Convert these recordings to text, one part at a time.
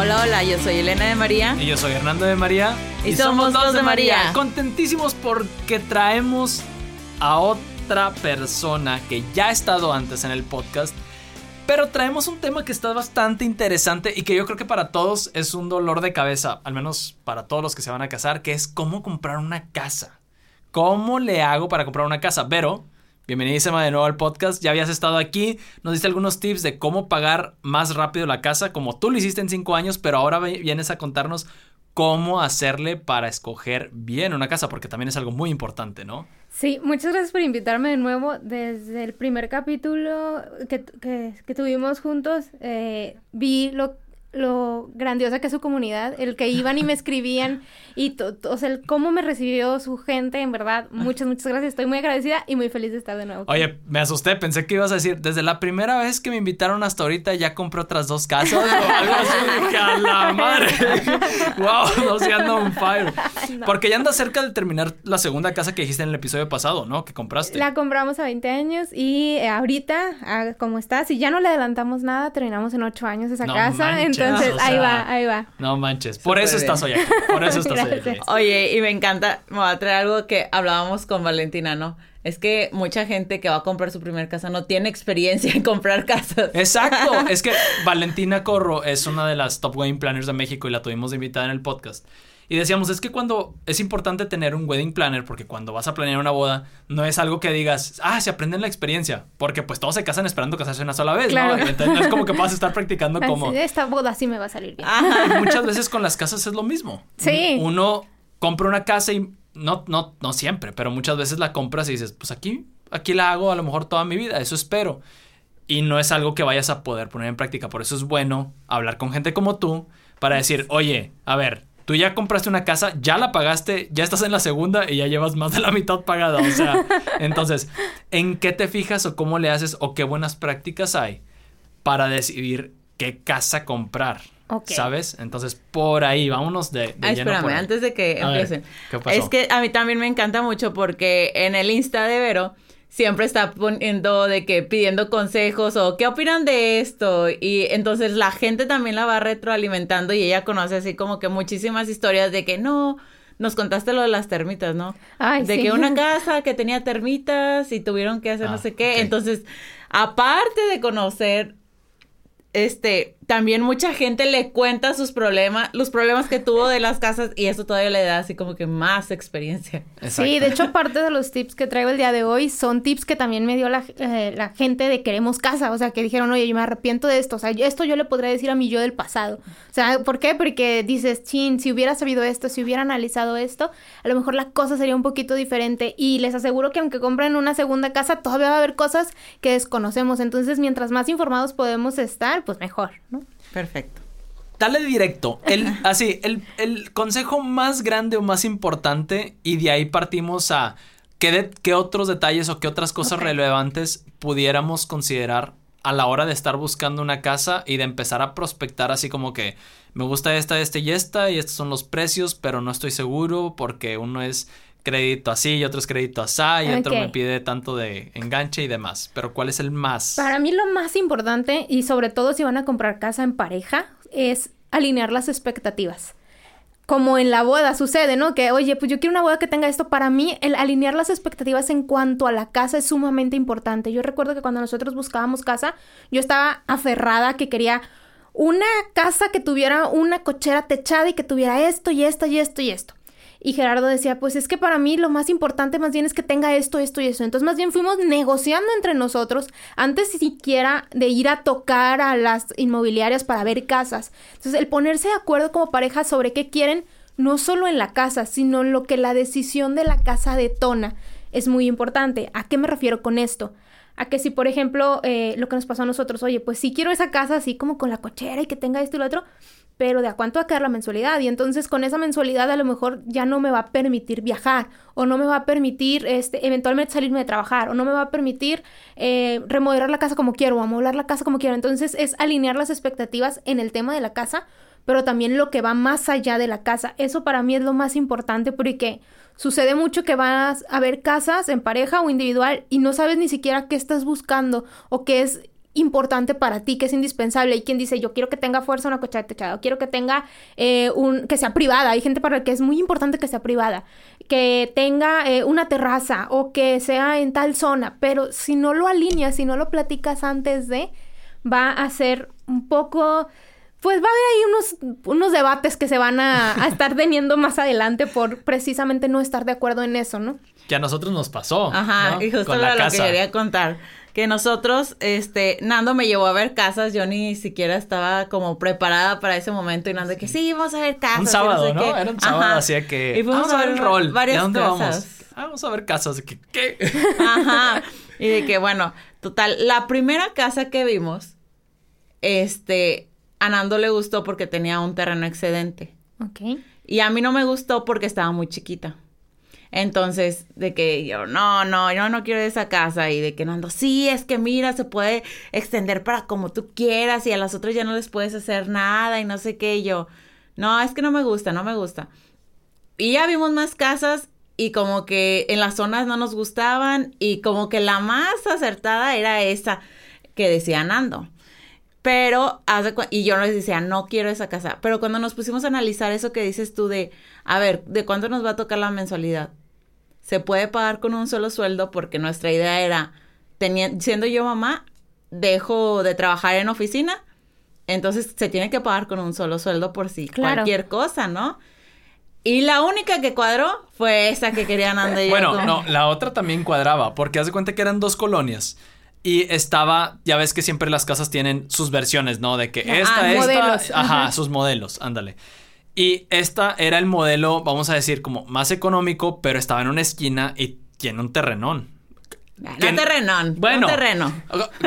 Hola, hola, yo soy Elena de María. Y yo soy Hernando de María. Y, somos dos de María. Contentísimos porque traemos a otra persona que ya ha estado antes en el podcast. Pero traemos un tema que está bastante interesante y que yo creo que para todos es un dolor de cabeza, al menos para todos los que se van a casar, que es cómo comprar una casa. ¿Cómo le hago para comprar una casa? Pero Bienvenidísima de nuevo al podcast. Ya habías estado aquí, nos diste algunos tips de cómo pagar más rápido la casa, como tú lo hiciste en cinco años, pero ahora vienes a contarnos cómo hacerle para escoger bien una casa, porque también es algo muy importante, ¿no? Sí, muchas gracias por invitarme de nuevo. Desde el primer capítulo que, que, tuvimos juntos, eh, vi lo lo grandiosa que es su comunidad, el que iban y me escribían y o sea, el cómo me recibió su gente, en verdad, muchas, muchas gracias. Estoy muy agradecida y muy feliz de estar de nuevo. Oye, me asusté, pensé que ibas a decir, desde la primera vez que me invitaron hasta ahorita ya compré otras dos casas o algo así. ¡A la madre! ¡Wow! No se anda un fire. Porque ya anda cerca de terminar la segunda casa que dijiste en el episodio pasado, ¿no? Que compraste. La compramos a 20 años y eh, ahorita, ah, como está, si ya no le adelantamos nada, terminamos en 8 años esa casa. Entonces, ahí va, ahí va. No manches. Por eso estás hoy aquí. Por eso estás hoy aquí. Oye, y me encanta, me va a traer algo que hablábamos con Valentina, ¿no? Es que mucha gente que va a comprar su primer casa no tiene experiencia en comprar casas. Exacto. es que Valentina Corro es una de las top wedding planners de México y la tuvimos de invitada en el podcast. Y decíamos, es que cuando es importante tener un wedding planner, porque cuando vas a planear una boda, no es algo que digas, ah, se aprende en la experiencia, porque pues todos se casan esperando casarse una sola vez, ¿no? Entonces no es como que vas a estar practicando como... Esta boda sí me va a salir bien. muchas veces con las casas es lo mismo. Sí. Uno compra una casa y no, no, no siempre, pero muchas veces la compras y dices, pues aquí, aquí la hago a lo mejor toda mi vida, eso espero. Y no es algo que vayas a poder poner en práctica. Por eso es bueno hablar con gente como tú para decir, oye, a ver, tú ya compraste una casa, ya la pagaste, ya estás en la segunda y ya llevas más de la mitad pagada. O sea, entonces, ¿en qué te fijas o cómo le haces o qué buenas prácticas hay para decidir qué casa comprar? ¿Sabes? Entonces, por ahí, vámonos de, de espérame, antes de que empiecen. Es que a mí también me encanta mucho porque en el Insta de Vero siempre está poniendo de que pidiendo consejos o qué opinan de esto y entonces la gente también la va retroalimentando y ella conoce así como que muchísimas historias de que no nos contaste lo de las termitas, ¿no? Ay, de que una casa que tenía termitas y tuvieron que hacer no ah, sé qué. Entonces, aparte de conocer este, también mucha gente le cuenta sus problemas, los problemas que tuvo de las casas y eso todavía le da así como que más experiencia. Sí, de hecho parte de los tips que traigo el día de hoy son tips que también me dio la, eh, la, gente de queremos casa, o sea, que dijeron, oye, yo me arrepiento de esto, o sea, esto yo le podría decir a mi yo del pasado. O sea, ¿por qué? Porque dices, chin, si hubiera sabido esto, si hubiera analizado esto, a lo mejor la cosa sería un poquito diferente y les aseguro que aunque compren una segunda casa, todavía va a haber cosas que desconocemos, entonces mientras más informados podemos estar, pues mejor, ¿no? Perfecto. Dale directo. El, así, el, consejo más grande o más importante, y de ahí partimos a qué, qué otros detalles o qué otras cosas relevantes pudiéramos considerar a la hora de estar buscando una casa y de empezar a prospectar así como que me gusta esta, este y esta y estos son los precios, pero no estoy seguro porque uno es crédito así y otro es crédito así y otro me pide tanto de enganche y demás. Pero ¿cuál es el más? Para mí lo más importante y sobre todo si van a comprar casa en pareja es alinear las expectativas. Como en la boda sucede, ¿no? Que, oye, pues yo quiero una boda que tenga esto. Para mí, el alinear las expectativas en cuanto a la casa es sumamente importante. Yo recuerdo que cuando nosotros buscábamos casa, yo estaba aferrada que quería una casa que tuviera una cochera techada y que tuviera esto y esto y esto y esto. Y Gerardo decía, pues es que para mí lo más importante más bien es que tenga esto, esto y eso. Entonces más bien fuimos negociando entre nosotros antes siquiera de ir a tocar a las inmobiliarias para ver casas. Entonces el ponerse de acuerdo como pareja sobre qué quieren, no solo en la casa, sino en lo que la decisión de la casa detona, es muy importante. ¿A qué me refiero con esto? A que si, por ejemplo, eh, lo que nos pasó a nosotros, oye, pues si quiero esa casa así como con la cochera y que tenga esto y lo otro, pero de a cuánto va a quedar la mensualidad y entonces con esa mensualidad a lo mejor ya no me va a permitir viajar o no me va a permitir este, eventualmente salirme de trabajar o no me va a permitir eh, remodelar la casa como quiero o amoblar la casa como quiero. Entonces es alinear las expectativas en el tema de la casa, pero también lo que va más allá de la casa. Eso para mí es lo más importante porque sucede mucho que vas a ver casas en pareja o individual y no sabes ni siquiera qué estás buscando o qué es importante para ti, que es indispensable. Hay quien dice, yo quiero que tenga fuerza una cochera techada, o quiero que tenga eh, un, que sea privada. Hay gente para la que es muy importante que sea privada, que tenga eh, una terraza o que sea en tal zona. Pero si no lo alineas, si no lo platicas antes de, va a ser un poco pues va a haber ahí unos, unos debates que se van a, estar teniendo más adelante por precisamente no estar de acuerdo en eso, ¿no? Que a nosotros nos pasó. Ajá, y justo lo que quería contar que nosotros, este, Nando me llevó a ver casas, yo ni siquiera estaba como preparada para ese momento y Nando que sí, vamos a ver casas. Un sábado, ¿no? Era un sábado, así que y vamos a ver el rol. Varias ¿De dónde vamos? Ah, vamos a ver casas. ¿Qué? ¿Qué? Ajá. Y de que, bueno, total, la primera casa que vimos, este, a Nando le gustó porque tenía un terreno excedente. Ok. Y a mí no me gustó porque estaba muy chiquita. Entonces, de que yo, no, no, yo no quiero esa casa. Y de que Nando, sí, es que mira, se puede extender para como tú quieras y a las otras ya no les puedes hacer nada y no sé qué. Yo, no, es que no me gusta, no me gusta. Y ya vimos más casas y como que en las zonas no nos gustaban y como que la más acertada era esa que decía Nando. Pero, y yo les decía, no quiero esa casa. Pero cuando nos pusimos a analizar eso que dices tú de, a ver, ¿de cuánto nos va a tocar la mensualidad? Se puede pagar con un solo sueldo porque nuestra idea era, teniendo, siendo yo mamá, dejo de trabajar en oficina, entonces se tiene que pagar con un solo sueldo por si cualquier cosa, ¿no? Y la única que cuadró fue esa que querían andar. bueno, no, la otra también cuadraba, porque hace cuenta que eran dos colonias. Y estaba, ya ves que siempre las casas tienen sus versiones, ¿no? De que esta, ah, esta, ajá, sus modelos, ándale. Y esta era el modelo, vamos a decir, como más económico, pero estaba en una esquina y tiene un terrenón. No terrenón, bueno, un terreno.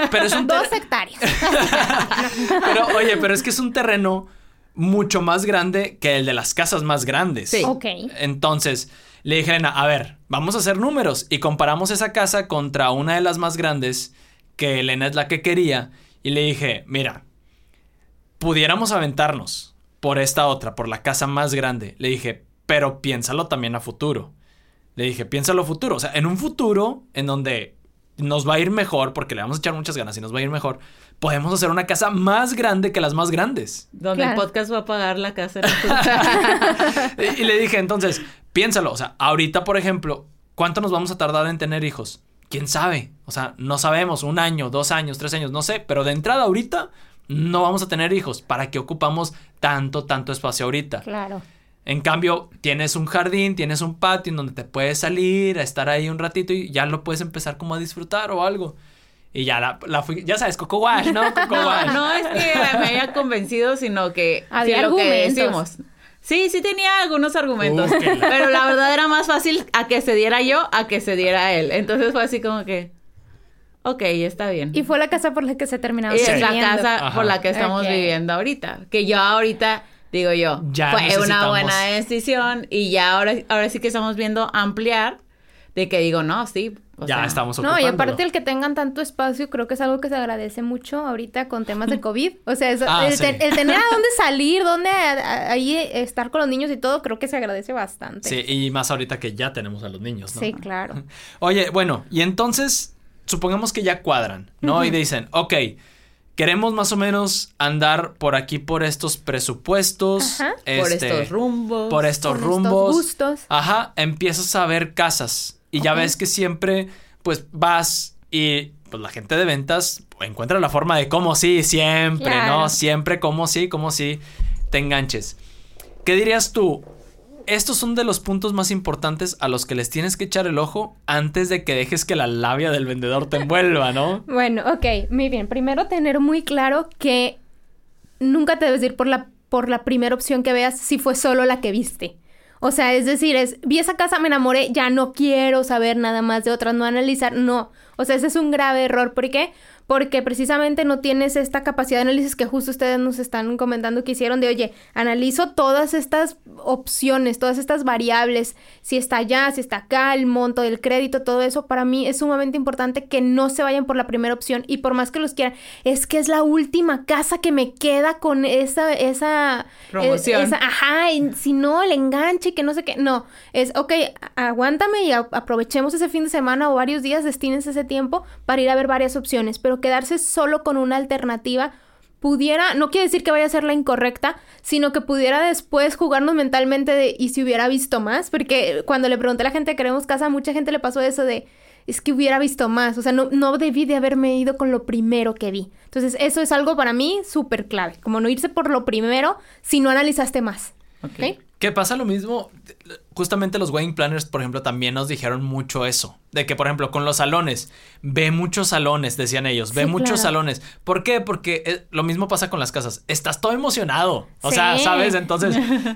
Pero es un Dos hectáreas. pero oye, pero es que es un terreno mucho más grande que el de las casas más grandes. Sí. Ok. Entonces, le dije a a ver, vamos a hacer números. Y comparamos esa casa contra una de las más grandes que Elena es la que quería, y le dije, mira, pudiéramos aventarnos por esta otra, por la casa más grande. Le dije, pero piénsalo también a futuro. Le dije, piénsalo a futuro. O sea, en un futuro en donde nos va a ir mejor, porque le vamos a echar muchas ganas y nos va a ir mejor, podemos hacer una casa más grande que las más grandes. Donde el podcast va a pagar la casa. y le dije, entonces, piénsalo. O sea, ahorita, por ejemplo, ¿cuánto nos vamos a tardar en tener hijos? quién sabe. O sea, no sabemos, un año, dos años, tres años, no sé. Pero de entrada ahorita no vamos a tener hijos. ¿Para qué ocupamos tanto, tanto espacio ahorita? Claro. En cambio, tienes un jardín, tienes un patio en donde te puedes salir a estar ahí un ratito y ya lo puedes empezar como a disfrutar o algo. Y ya la, la fui, ya sabes, Coco Wash, ¿no? Coco Wash. No, es que me haya convencido, sino que Había lo que decimos. Sí, sí tenía algunos argumentos, pero la verdad era más fácil a que se diera yo a que se diera él. Entonces fue así como que, ok, está bien. Y fue la casa por la que se terminó. Y es la casa por la que estamos viviendo ahorita. Que yo ahorita, digo yo, fue una buena decisión y ya ahora, ahora sí que estamos viendo ampliar de que digo, no, sí, ya estamos No, y aparte el que tengan tanto espacio, creo que es algo que se agradece mucho ahorita con temas de COVID. O sea, ah, el, tener a dónde salir, dónde ahí estar con los niños y todo, creo que se agradece bastante. Sí, y más ahorita que ya tenemos a los niños, ¿no? Sí, claro. Oye, bueno, y entonces, supongamos que ya cuadran, ¿no? Y dicen, ok, queremos más o menos andar por aquí por estos presupuestos. por este, estos rumbos. Por estos por rumbos. Estos gustos. Ajá, empiezas a ver casas y ya ves que siempre, pues vas y pues la gente de ventas encuentra la forma de cómo sí, siempre, ¿no? Siempre cómo sí, cómo sí, te enganches. ¿Qué dirías tú? Estos son de los puntos más importantes a los que les tienes que echar el ojo antes de que dejes que la labia del vendedor te envuelva, ¿no? bueno, ok, muy bien. Primero tener muy claro que nunca te debes ir por la, por la primera opción que veas si fue solo la que viste. O sea, es decir, es, vi esa casa, me enamoré, ya no quiero saber nada más de otras, no analizar, no. O sea, ese es un grave error. ¿Por qué? porque precisamente no tienes esta capacidad de análisis que justo ustedes nos están comentando que hicieron de, oye, analizo todas estas opciones, todas estas variables, si está allá, si está acá, el monto del crédito, todo eso, para mí es sumamente importante que no se vayan por la primera opción y por más que los quieran, es que es la última casa que me queda con esa, esa, promoción. ajá, si no, el enganche, que no sé qué, no, es, ok, aguántame y aprovechemos ese fin de semana o varios días, destínense ese tiempo para ir a ver varias opciones, pero pero quedarse solo con una alternativa pudiera, no quiere decir que vaya a ser la incorrecta, sino que pudiera después jugarnos mentalmente de y si hubiera visto más, porque cuando le pregunté a la gente que queremos casa, mucha gente le pasó eso de es que hubiera visto más, o sea, no, no debí de haberme ido con lo primero que vi. Entonces, eso es algo para mí súper clave, como no irse por lo primero si no analizaste más. ¿Ok? Que pasa lo mismo, justamente los wedding planners, por ejemplo, también nos dijeron mucho eso, de que, por ejemplo, con los salones, ve muchos salones, decían ellos, ve muchos salones. ¿Por qué? Porque eh, lo mismo pasa con las casas, estás todo emocionado, o sea, ¿sabes? Entonces,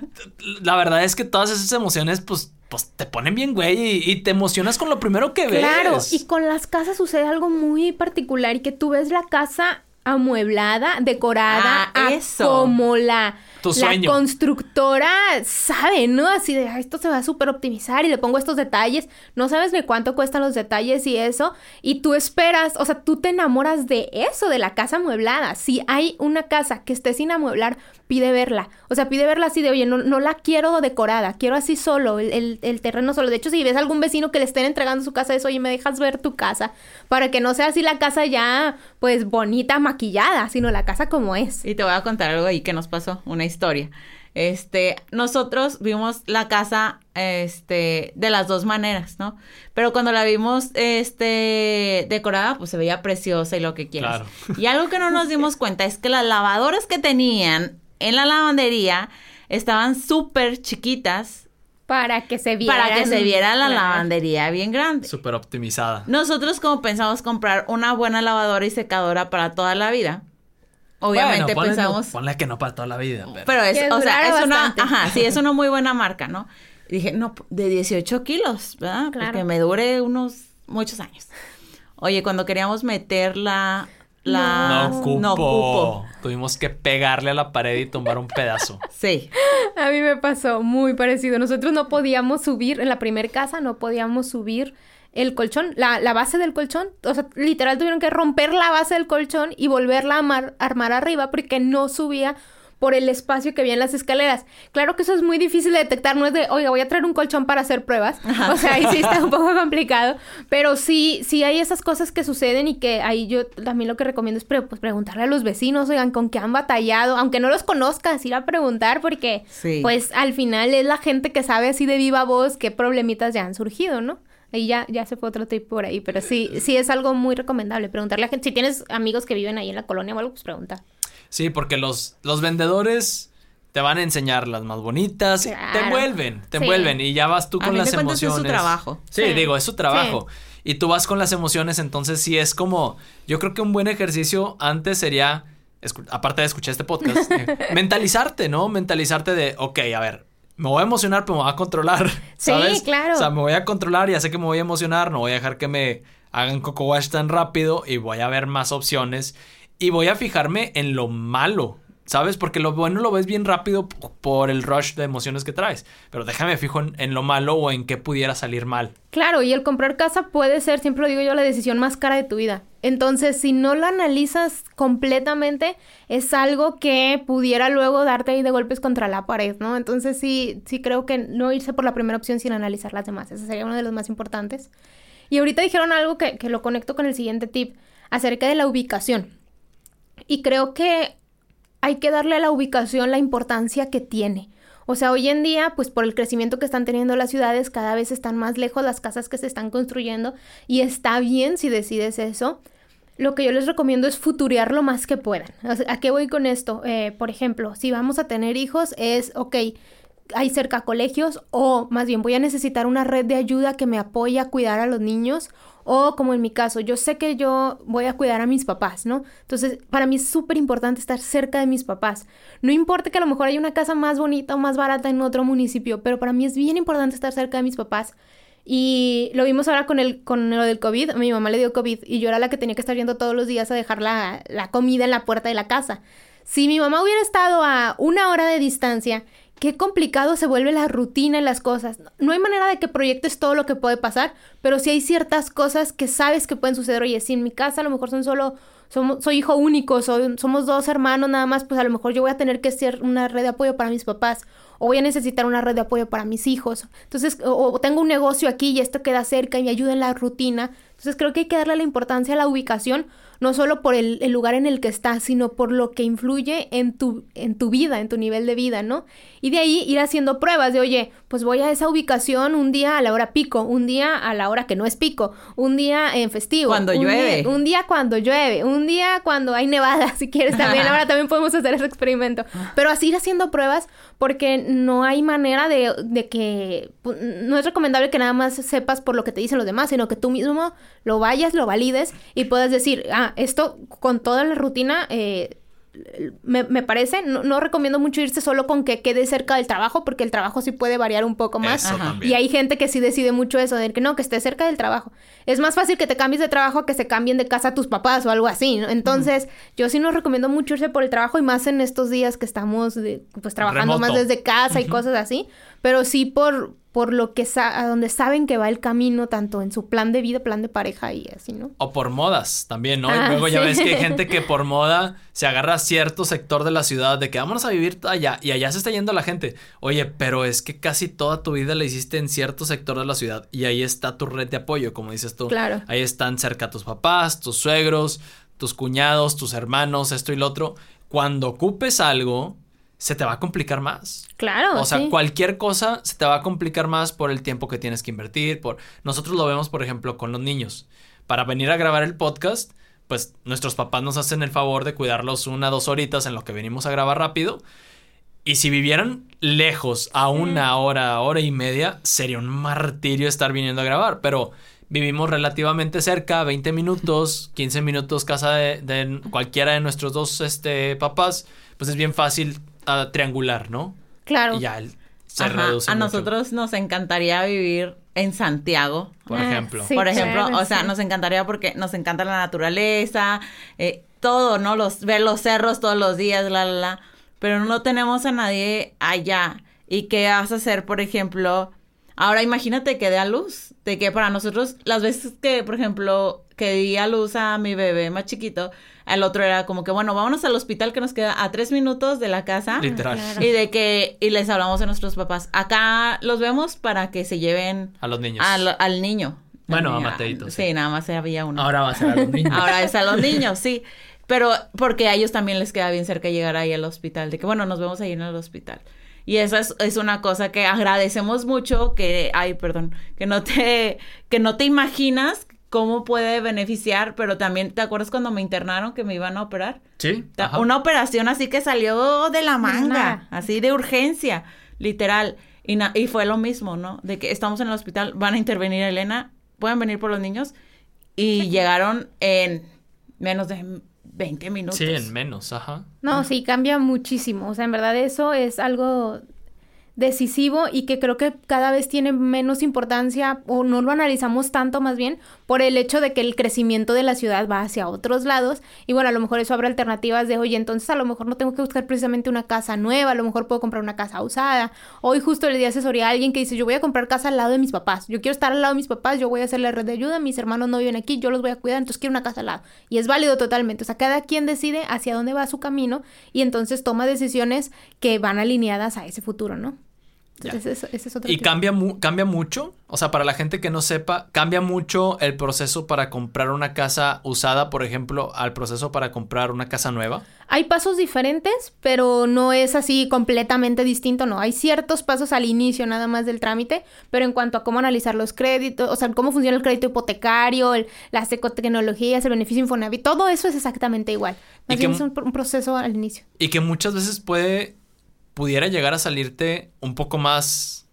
la verdad es que todas esas emociones, pues, pues te ponen bien, güey, y, te emocionas con lo primero que ves. Claro, y con las casas sucede algo muy particular y que tú ves la casa amueblada, decorada, ah, como la la constructora sabe, ¿no? Así de, esto se va a súper optimizar y le pongo estos detalles. No sabes de cuánto cuestan los detalles y eso. Y tú esperas, o sea, tú te enamoras de eso, de la casa amueblada. Si hay una casa que esté sin amueblar, pide verla. O sea, pide verla así de, oye, no, no la quiero decorada, quiero así solo, el, el, terreno solo. De hecho, si ves algún vecino que le estén entregando su casa, eso, oye, me dejas ver tu casa. Para que no sea así la casa ya, pues, bonita, maquillada, sino la casa como es. Y te voy a contar algo ahí que nos pasó, una historia. Este, nosotros vimos la casa, este, de las dos maneras, ¿no? Pero cuando la vimos, este, decorada, pues se veía preciosa y lo que quieras. Y algo que no nos dimos cuenta es que las lavadoras que tenían en la lavandería estaban súper chiquitas. Para que se viera. Para que se viera la lavandería bien grande. Súper optimizada. Nosotros como pensamos comprar una buena lavadora y secadora para toda la vida, Obviamente pensamos. ponle que no para toda la vida. Pero, es, o sea, es una. Ajá, sí, es una muy buena marca, ¿no? Y dije, no, de 18 kilos, ¿verdad? Claro. Porque me dure unos muchos años. Oye, cuando queríamos meter la. La... No, cupo. no cupo. Tuvimos que pegarle a la pared y tomar un pedazo. Sí. A mí me pasó muy parecido. Nosotros no podíamos subir, en la primera casa no podíamos subir el colchón, la, la, base del colchón. O sea, literal tuvieron que romper la base del colchón y volverla a armar arriba porque no subía por el espacio que había en las escaleras. Claro que eso es muy difícil de detectar, no es de, oiga, voy a traer un colchón para hacer pruebas. O sea, ahí sí está un poco complicado, pero sí, sí hay esas cosas que suceden y que ahí yo también lo que recomiendo es pues, preguntarle a los vecinos, oigan, con qué han batallado, aunque no los conozcas, ir a preguntar porque pues al final es la gente que sabe así de viva voz qué problemitas ya han surgido, ¿no? Y ya, ya se fue otro tip por ahí, pero sí, sí es algo muy recomendable. Preguntarle a gente, si tienes amigos que viven ahí en la colonia o algo, pues pregunta. Sí, porque los, los vendedores te van a enseñar las más bonitas, te envuelven, te envuelven y ya vas tú con las emociones. Es su trabajo. Sí, digo, es su trabajo. Y tú vas con las emociones, entonces sí es como, yo creo que un buen ejercicio antes sería, aparte de escuchar este podcast, eh, mentalizarte, ¿no? Mentalizarte de, ok, a ver, me voy a emocionar, pero me voy a controlar. ¿sabes? Sí, claro. O sea, me voy a controlar, ya sé que me voy a emocionar, no voy a dejar que me hagan coco wash tan rápido y voy a ver más opciones y voy a fijarme en lo malo, ¿sabes? Porque lo bueno lo ves bien rápido por el rush de emociones que traes. Pero déjame fijo en, lo malo o en qué pudiera salir mal. Claro, y el comprar casa puede ser, siempre lo digo yo, la decisión más cara de tu vida. Entonces, si no lo analizas completamente, es algo que pudiera luego darte ahí de golpes contra la pared, ¿no? Entonces, sí, sí creo que no irse por la primera opción sin analizar las demás. Ese sería uno de los más importantes. Y ahorita dijeron algo que, que lo conecto con el siguiente tip, acerca de la ubicación. Y creo que hay que darle a la ubicación la importancia que tiene. O sea, hoy en día, pues por el crecimiento que están teniendo las ciudades, cada vez están más lejos las casas que se están construyendo y está bien si decides eso. Lo que yo les recomiendo es futurear lo más que puedan. ¿A qué voy con esto? Eh, por ejemplo, si vamos a tener hijos, es, ok, hay cerca colegios o más bien voy a necesitar una red de ayuda que me apoye a cuidar a los niños o como en mi caso, yo sé que yo voy a cuidar a mis papás, ¿no? Entonces, para mí es súper importante estar cerca de mis papás. No importa que a lo mejor haya una casa más bonita o más barata en otro municipio, pero para mí es bien importante estar cerca de mis papás. Y lo vimos ahora con, el, con lo del COVID. Mi mamá le dio COVID y yo era la que tenía que estar yendo todos los días a dejar la, la comida en la puerta de la casa. Si mi mamá hubiera estado a una hora de distancia qué complicado se vuelve la rutina y las cosas. No hay manera de que proyectes todo lo que puede pasar, pero sí hay ciertas cosas que sabes que pueden suceder. Oye, si en mi casa a lo mejor son solo, somos, soy hijo único, somos dos hermanos nada más, pues a lo mejor yo voy a tener que ser una red de apoyo para mis papás o voy a necesitar una red de apoyo para mis hijos. Entonces, o, tengo un negocio aquí y esto queda cerca y me ayuda en la rutina. Entonces creo que hay que darle la importancia a la ubicación, no solo por el, lugar en el que estás, sino por lo que influye en tu, en tu vida, en tu nivel de vida, ¿no? Y de ahí ir haciendo pruebas de, oye, pues voy a esa ubicación un día a la hora pico, un día a la hora que no es pico, un día en festivo. Cuando llueve. un día cuando llueve, un día cuando hay nevada, si quieres también. Ahora también podemos hacer ese experimento. Pero así ir haciendo pruebas porque no hay manera de, de que... No es recomendable que nada más sepas por lo que te dicen los demás, sino que tú mismo lo vayas, lo valides y puedas decir, ah, esto con toda la rutina... Eh, me, parece, no, recomiendo mucho irse solo con que quede cerca del trabajo, porque el trabajo sí puede variar un poco más. Y hay gente que sí decide mucho eso, de que no, que esté cerca del trabajo. Es más fácil que te cambies de trabajo que se cambien de casa tus papás o algo así, Entonces, yo sí no recomiendo mucho irse por el trabajo y más en estos días que estamos pues trabajando más desde casa y cosas así, pero sí por por lo que a donde saben que va el camino, tanto en su plan de vida, plan de pareja y así, ¿no? O por modas también, ¿no? y ah, luego ya ves que hay gente que por moda se agarra a cierto sector de la ciudad de que vámonos a vivir allá y allá se está yendo la gente. Oye, pero es que casi toda tu vida la hiciste en cierto sector de la ciudad y ahí está tu red de apoyo, como dices tú. Claro. Ahí están cerca tus papás, tus suegros, tus cuñados, tus hermanos, esto y lo otro. Cuando ocupes algo, se te va a complicar más. Claro. O sea, cualquier cosa se te va a complicar más por el tiempo que tienes que invertir. Por... Nosotros lo vemos, por ejemplo, con los niños. Para venir a grabar el podcast, pues nuestros papás nos hacen el favor de cuidarlos una, dos horitas en lo que venimos a grabar rápido. Y si vivieran lejos a una hora, hora y media, sería un martirio estar viniendo a grabar. Pero vivimos relativamente cerca, 20 minutos, 15 minutos casa de, de cualquiera de nuestros dos este, papás, pues es bien fácil triangular, ¿no? Claro. Y ya se reduce. A nosotros nos encantaría vivir en Santiago. Por ah, ejemplo. por ejemplo, o sea, nos encantaría porque nos encanta la naturaleza, eh, todo, ¿no? Los, ver los cerros todos los días, la, la, la. Pero no tenemos a nadie allá. ¿Y qué vas a hacer, por ejemplo? Ahora imagínate que dé a luz. De que para nosotros, las veces que, por ejemplo, que di a luz a mi bebé más chiquito, el otro era como que, bueno, vámonos al hospital que nos queda a tres minutos de la casa. Literal. Y de que, y les hablamos a nuestros papás. Acá los vemos para que se lleven... A los niños. Al, niño. Bueno, a Mateito. Sí. nada más había uno. Ahora va a ser a los niños. Ahora es a los niños, sí. Pero porque a ellos también les queda bien cerca llegar ahí al hospital. De que, bueno, nos vemos ahí en el hospital. Y esa es, es, una cosa que agradecemos mucho que, ay, perdón, que no te, que no te imaginas cómo puede beneficiar, pero también, ¿te acuerdas cuando me internaron que me iban a operar? Sí. Una operación así que salió de la manga, así de urgencia, literal. Y, y fue lo mismo, ¿no? De que estamos en el hospital, van a intervenir a Elena, pueden venir por los niños. Y llegaron en menos de 20 minutos. Sí, en menos, ajá. No, sí, cambia muchísimo. O sea, en verdad eso es algo decisivo y que creo que cada vez tiene menos importancia o no lo analizamos tanto más bien por el hecho de que el crecimiento de la ciudad va hacia otros lados y bueno, a lo mejor eso abre alternativas de, oye, entonces a lo mejor no tengo que buscar precisamente una casa nueva, a lo mejor puedo comprar una casa usada. Hoy justo le di asesoría a alguien que dice, yo voy a comprar casa al lado de mis papás, yo quiero estar al lado de mis papás, yo voy a hacer la red de ayuda, mis hermanos no viven aquí, yo los voy a cuidar, entonces quiero una casa al lado. Y es válido totalmente, o sea, cada quien decide hacia dónde va su camino y entonces toma decisiones que van alineadas a ese futuro, ¿no? Y cambia, cambia mucho, o sea, para la gente que no sepa, cambia mucho el proceso para comprar una casa usada, por ejemplo, al proceso para comprar una casa nueva. Hay pasos diferentes, pero no es así completamente distinto, no. Hay ciertos pasos al inicio nada más del trámite, pero en cuanto a cómo analizar los créditos, o sea, cómo funciona el crédito hipotecario, las ecotecnologías, el beneficio Infonavit, todo eso es exactamente igual. Más bien es un proceso al inicio. Y que muchas veces puede pudiera llegar a salirte un poco más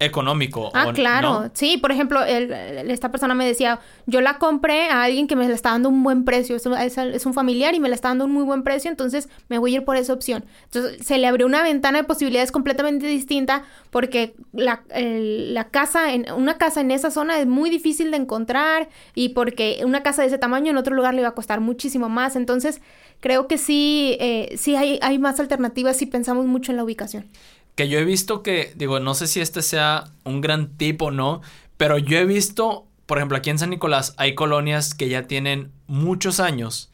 económico. Ah, claro. Sí, por ejemplo, esta persona me decía, yo la compré a alguien que me la está dando un buen precio, es, un familiar y me la está dando un muy buen precio, entonces me voy a ir por esa opción. Entonces se le abrió una ventana de posibilidades completamente distinta porque la, la casa, en, una casa en esa zona es muy difícil de encontrar y porque una casa de ese tamaño en otro lugar le va a costar muchísimo más. Entonces creo que sí, eh, sí hay, hay más alternativas si pensamos mucho en la ubicación. Que yo he visto que, digo, no sé si este sea un gran tip o no, pero yo he visto, por ejemplo, aquí en San Nicolás hay colonias que ya tienen muchos años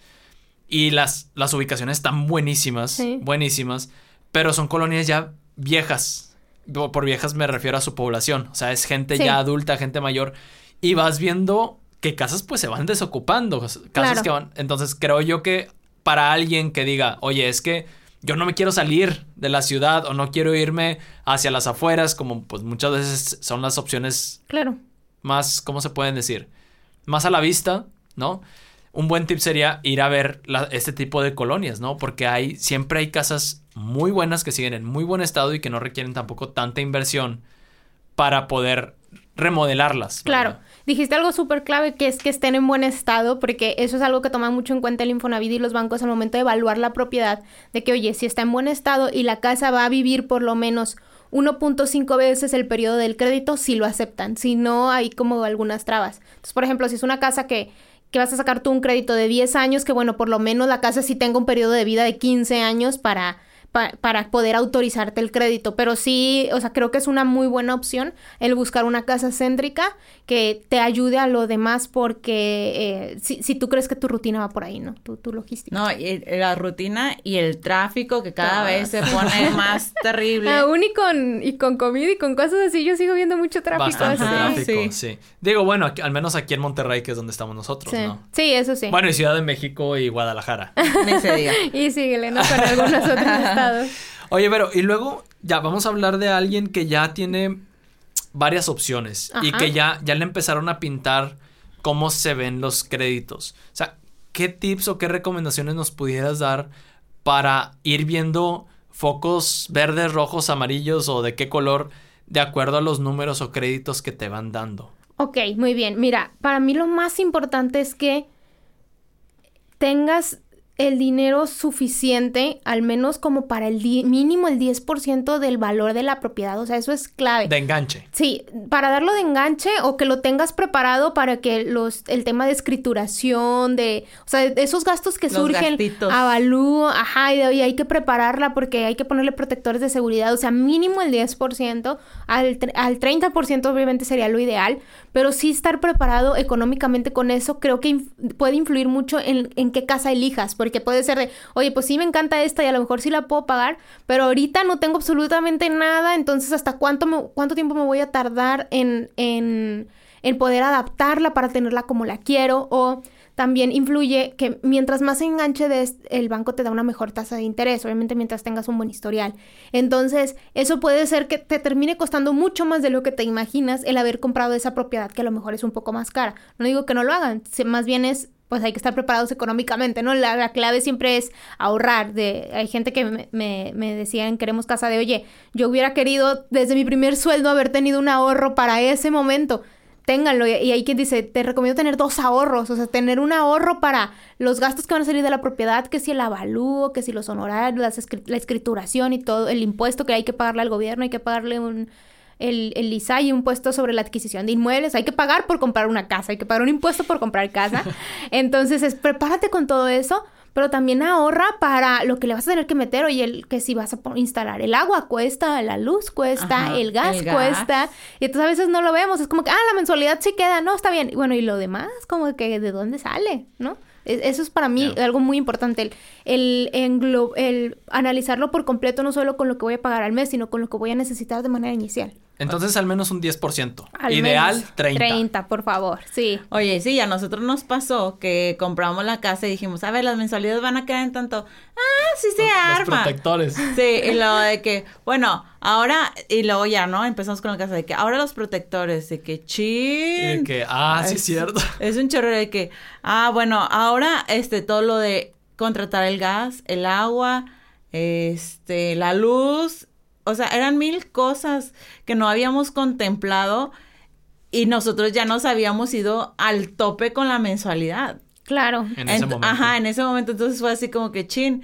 y las, las ubicaciones están buenísimas, buenísimas, pero son colonias ya viejas. Por viejas me refiero a su población, o sea, es gente ya adulta, gente mayor, y vas viendo que casas pues se van desocupando, casas que van, entonces creo yo que para alguien que diga, oye, es que yo no me quiero salir de la ciudad o no quiero irme hacia las afueras, como pues muchas veces son las opciones claro. más, ¿cómo se pueden decir? Más a la vista, ¿no? Un buen tip sería ir a ver este tipo de colonias, ¿no? Porque hay, siempre hay casas muy buenas que siguen en muy buen estado y que no requieren tampoco tanta inversión para poder remodelarlas. Claro, dijiste algo súper clave que es que estén en buen estado, porque eso es algo que toman mucho en cuenta el Infonavit y los bancos al momento de evaluar la propiedad, de que, oye, si está en buen estado y la casa va a vivir por lo menos 1.5 veces el periodo del crédito, si lo aceptan, si no, hay como algunas trabas. Entonces, por ejemplo, si es una casa que que vas a sacar tú un crédito de 10 años, que bueno, por lo menos la casa sí tenga un periodo de vida de 15 años para para poder autorizarte el crédito. Pero sí, o sea, creo que es una muy buena opción el buscar una casa céntrica que te ayude a lo demás porque eh, si, si, tú crees que tu rutina va por ahí, ¿no? Tu, tu logística. No, y la rutina y el tráfico que cada vez se pone más terrible. Aún y con, y con COVID y con cosas así, yo sigo viendo mucho tráfico. Bastante tráfico, sí. Digo, bueno, al menos aquí en Monterrey, que es donde estamos nosotros, ¿no? Sí, eso sí. Bueno, y Ciudad de México y Guadalajara. y síguele, ¿no? Con algunos otros estados. Oye, pero y luego ya vamos a hablar de alguien que ya tiene varias opciones y que ya, ya le empezaron a pintar cómo se ven los créditos. O sea, ¿qué tips o qué recomendaciones nos pudieras dar para ir viendo focos verdes, rojos, amarillos o de qué color de acuerdo a los números o créditos que te van dando? Ok, muy bien. Mira, para mí lo más importante es que tengas el dinero suficiente, al menos como para el mínimo el 10% del valor de la propiedad. O sea, eso es clave. De enganche. Sí, para darlo de enganche o que lo tengas preparado para que los, el tema de escrituración, de, o sea, esos gastos que surgen, avalúo, ajá, y, hay que prepararla porque hay que ponerle protectores de seguridad. O sea, mínimo el 10%, al, al 30% obviamente sería lo ideal, pero sí estar preparado económicamente con eso creo que puede influir mucho en, en qué casa elijas porque puede ser de, oye, pues sí me encanta esta y a lo mejor sí la puedo pagar, pero ahorita no tengo absolutamente nada, entonces hasta cuánto, cuánto tiempo me voy a tardar en, en, en poder adaptarla para tenerla como la quiero o también influye que mientras más enganche de el banco te da una mejor tasa de interés, obviamente mientras tengas un buen historial. Entonces, eso puede ser que te termine costando mucho más de lo que te imaginas el haber comprado esa propiedad que a lo mejor es un poco más cara. No digo que no lo hagan, más bien es pues hay que estar preparados económicamente, ¿no? La, clave siempre es ahorrar. De, hay gente que me, me, me decían, queremos casa de, oye, yo hubiera querido desde mi primer sueldo haber tenido un ahorro para ese momento. Ténganlo. Y, hay quien dice, te recomiendo tener dos ahorros, o sea, tener un ahorro para los gastos que van a salir de la propiedad, que si el avalúo, que si los honorarios, la escrituración y todo, el impuesto que hay que pagarle al gobierno, hay que pagarle un el, el ISAI, un impuesto sobre la adquisición de inmuebles. Hay que pagar por comprar una casa, hay que pagar un impuesto por comprar casa. Entonces, es, prepárate con todo eso, pero también ahorra para lo que le vas a tener que meter. Oye, el, que si vas a instalar el agua cuesta, la luz cuesta, el, gas cuesta. Y entonces a veces no lo vemos. Es como que, ah, la mensualidad sí queda, no, está bien. Y bueno, y lo demás, como que de dónde sale, ¿no? Eso es para mí algo muy importante, el, el, el, analizarlo por completo, no solo con lo que voy a pagar al mes, sino con lo que voy a necesitar de manera inicial. Entonces al menos un 10%. Ideal 30. 30, por favor, sí. Oye, sí, a nosotros nos pasó que compramos la casa y dijimos, a ver, las mensualidades van a quedar en tanto. Ah, sí se arma. Los protectores. Sí, y luego de que, bueno, ahora, y luego ya, ¿no? Empezamos con la casa de que ahora los protectores, de que chin. De que, ah, sí, es cierto. Es un chorro de que, ah, bueno, ahora, este, todo lo de contratar el gas, el agua, este, la luz o sea, eran mil cosas que no habíamos contemplado y nosotros ya nos habíamos ido al tope con la mensualidad. Claro. En ese momento. Ajá, en ese momento entonces fue así como que chin.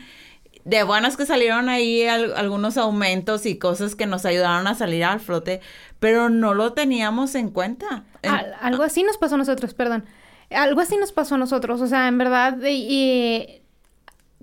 De buenas que salieron ahí algunos aumentos y cosas que nos ayudaron a salir al flote, pero no lo teníamos en cuenta. algo así nos pasó a nosotros, perdón. Algo así nos pasó a nosotros, o sea, en verdad, y,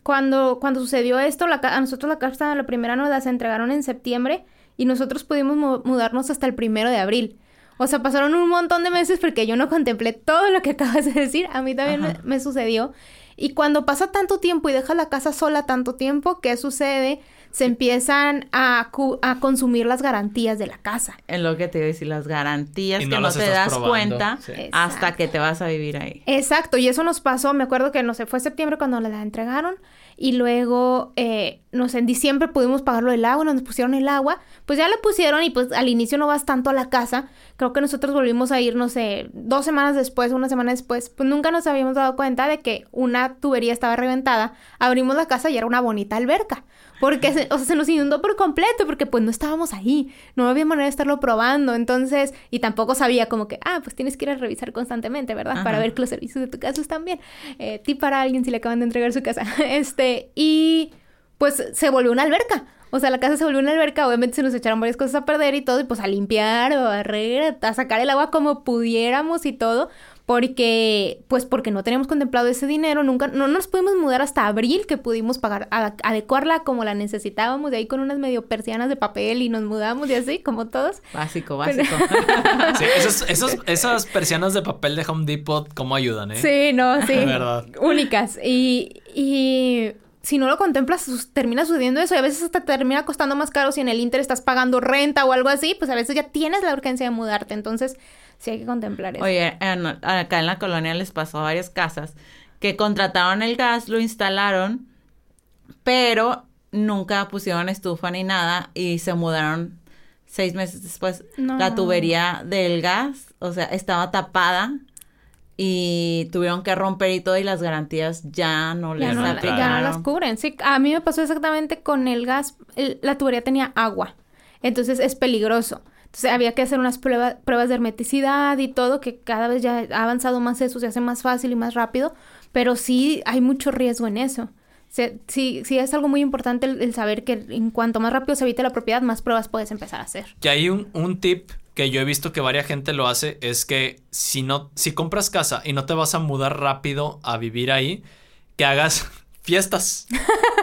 cuando, cuando sucedió esto, la, a nosotros la casa, la primera nos las entregaron en septiembre y nosotros pudimos mudarnos hasta el primero de abril. O sea, pasaron un montón de meses porque yo no contemplé todo lo que acabas de decir. A mí también me, sucedió. Y cuando pasa tanto tiempo y dejas la casa sola tanto tiempo, ¿qué sucede? se empiezan a, a consumir las garantías de la casa. En lo que te iba a decir, las garantías que no te das cuenta hasta que te vas a vivir ahí. Exacto, y eso nos pasó, me acuerdo que no sé, fue septiembre cuando la entregaron y luego, eh, no sé, en diciembre pudimos pagarlo del agua, nos pusieron el agua, pues ya la pusieron y pues al inicio no vas tanto a la casa, creo que nosotros volvimos a ir, no sé, dos semanas después, una semana después, pues nunca nos habíamos dado cuenta de que una tubería estaba reventada, abrimos la casa y era una bonita alberca. Porque, se, o sea, se nos inundó por completo porque pues no estábamos ahí, no había manera de estarlo probando, entonces, y tampoco sabía como que, ah, pues tienes que ir a revisar constantemente, ¿verdad? Para ver que los servicios de tu casa están bien. Eh, tip para alguien si le acaban de entregar su casa. este, y pues se volvió una alberca. O sea, la casa se volvió una alberca, obviamente se nos echaron varias cosas a perder y todo, y pues a limpiar o a barrer, a sacar el agua como pudiéramos y todo, porque, pues porque no teníamos contemplado ese dinero, nunca, no nos pudimos mudar hasta abril que pudimos pagar, adecuarla como la necesitábamos, de ahí con unas medio persianas de papel y nos mudamos y así, como todos. Básico, básico. sí, esos, esas persianas de papel de Home Depot, ¿cómo ayudan, eh? Sí, no, sí. verdad. Únicas. Y, y si no lo contemplas, termina sucediendo eso y a veces hasta termina costando más caro si en el Inter estás pagando renta o algo así, pues a veces ya tienes la urgencia de mudarte. Entonces, sí hay que contemplar eso. Oye, acá en la colonia les pasó a varias casas que contrataron el gas, lo instalaron, pero nunca pusieron estufa ni nada y se mudaron seis meses después. La tubería del gas, o sea, estaba tapada y tuvieron que romper y todo y las garantías ya no les ya Ya no las cubren. Sí, a mí me pasó exactamente con el gas, la tubería tenía agua, entonces es peligroso. Entonces había que hacer unas pruebas, pruebas de hermeticidad y todo, que cada vez ya ha avanzado más eso, se hace más fácil y más rápido, pero sí hay mucho riesgo en eso. sí, sí es algo muy importante el, saber que en cuanto más rápido se evite la propiedad, más pruebas puedes empezar a hacer. Que hay un, un tip que yo he visto que varias gente lo hace, es que si no, si compras casa y no te vas a mudar rápido a vivir ahí, que hagas fiestas.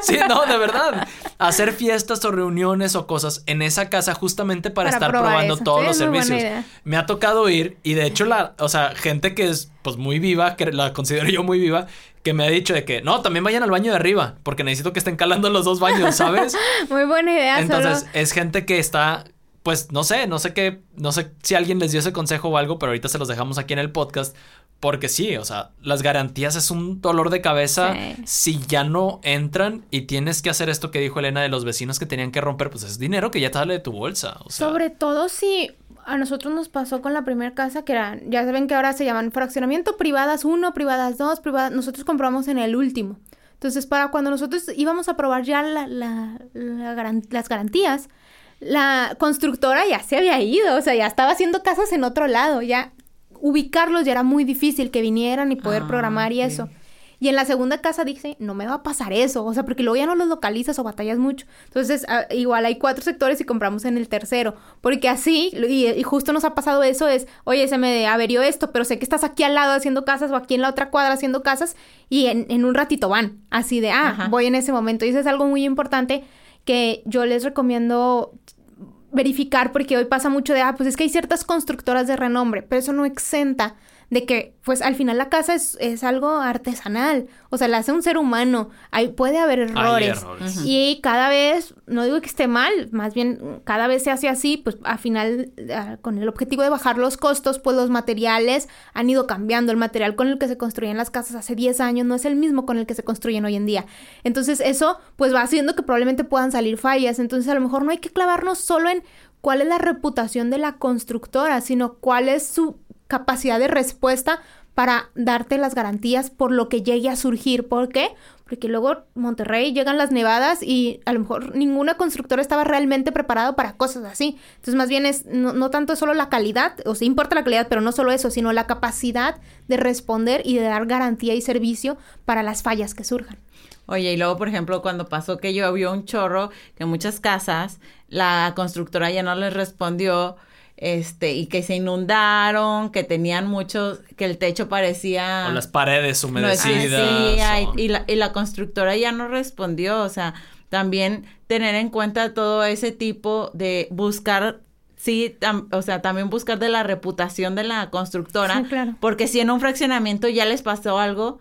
Sí, no, de verdad. Hacer fiestas o reuniones o cosas en esa casa justamente para, estar probando todos los servicios. Me ha tocado ir y de hecho la, o sea, gente que es pues muy viva, que la considero yo muy viva, que me ha dicho de que no, también vayan al baño de arriba, porque necesito que estén calando los dos baños, ¿sabes? muy buena idea. Entonces, es gente que está pues no sé, no sé qué, no sé si alguien les dio ese consejo o algo, pero ahorita se los dejamos aquí en el podcast porque sí, o sea, las garantías es un dolor de cabeza si ya no entran y tienes que hacer esto que dijo Elena de los vecinos que tenían que romper, pues es dinero que ya te sale de tu bolsa. Sobre todo si a nosotros nos pasó con la primera casa que era, ya saben que ahora se llaman fraccionamiento privadas 1, privadas 2, privadas, nosotros compramos en el último. Entonces, para cuando nosotros íbamos a probar ya la, la, las garantías, la constructora ya se había ido, o sea, ya estaba haciendo casas en otro lado, ya ubicarlos ya era muy difícil que vinieran y poder ah, programar y eso. Y en la segunda casa dije, no me va a pasar eso, o sea, porque luego ya no los localizas o batallas mucho. Entonces, ah, igual hay cuatro sectores y compramos en el tercero, porque así, y, justo nos ha pasado eso, es, oye, se me averió esto, pero sé que estás aquí al lado haciendo casas o aquí en la otra cuadra haciendo casas y en, un ratito van, así de, ah, voy en ese momento. Y eso es algo muy importante que yo les recomiendo verificar porque hoy pasa mucho de, ah, pues es que hay ciertas constructoras de renombre, pero eso no exenta de que, pues al final la casa es, es algo artesanal, o sea, la hace un ser humano, ahí puede haber errores. Y cada vez, no digo que esté mal, más bien cada vez se hace así, pues al final, con el objetivo de bajar los costos, pues los materiales han ido cambiando. El material con el que se construían las casas hace 10 años no es el mismo con el que se construyen hoy en día. Entonces eso, pues va haciendo que probablemente puedan salir fallas. Entonces a lo mejor no hay que clavarnos solo en cuál es la reputación de la constructora, sino cuál es su capacidad de respuesta para darte las garantías por lo que llegue a surgir. ¿Por qué? Porque luego Monterrey llegan las nevadas y a lo mejor ninguna constructora estaba realmente preparado para cosas así. Entonces, más bien es no, tanto solo la calidad, o sea, importa la calidad, pero no solo eso, sino la capacidad de responder y de dar garantía y servicio para las fallas que surjan. Oye, y luego, por ejemplo, cuando pasó que llovió un chorro, que muchas casas, la constructora ya no les respondió este, y que se inundaron, que tenían muchos, que el techo parecía... O las paredes humedecidas. y, la, y la constructora ya no respondió, o sea, también tener en cuenta todo ese tipo de buscar sí, o sea, también buscar de la reputación de la constructora, sí, claro. porque si en un fraccionamiento ya les pasó algo,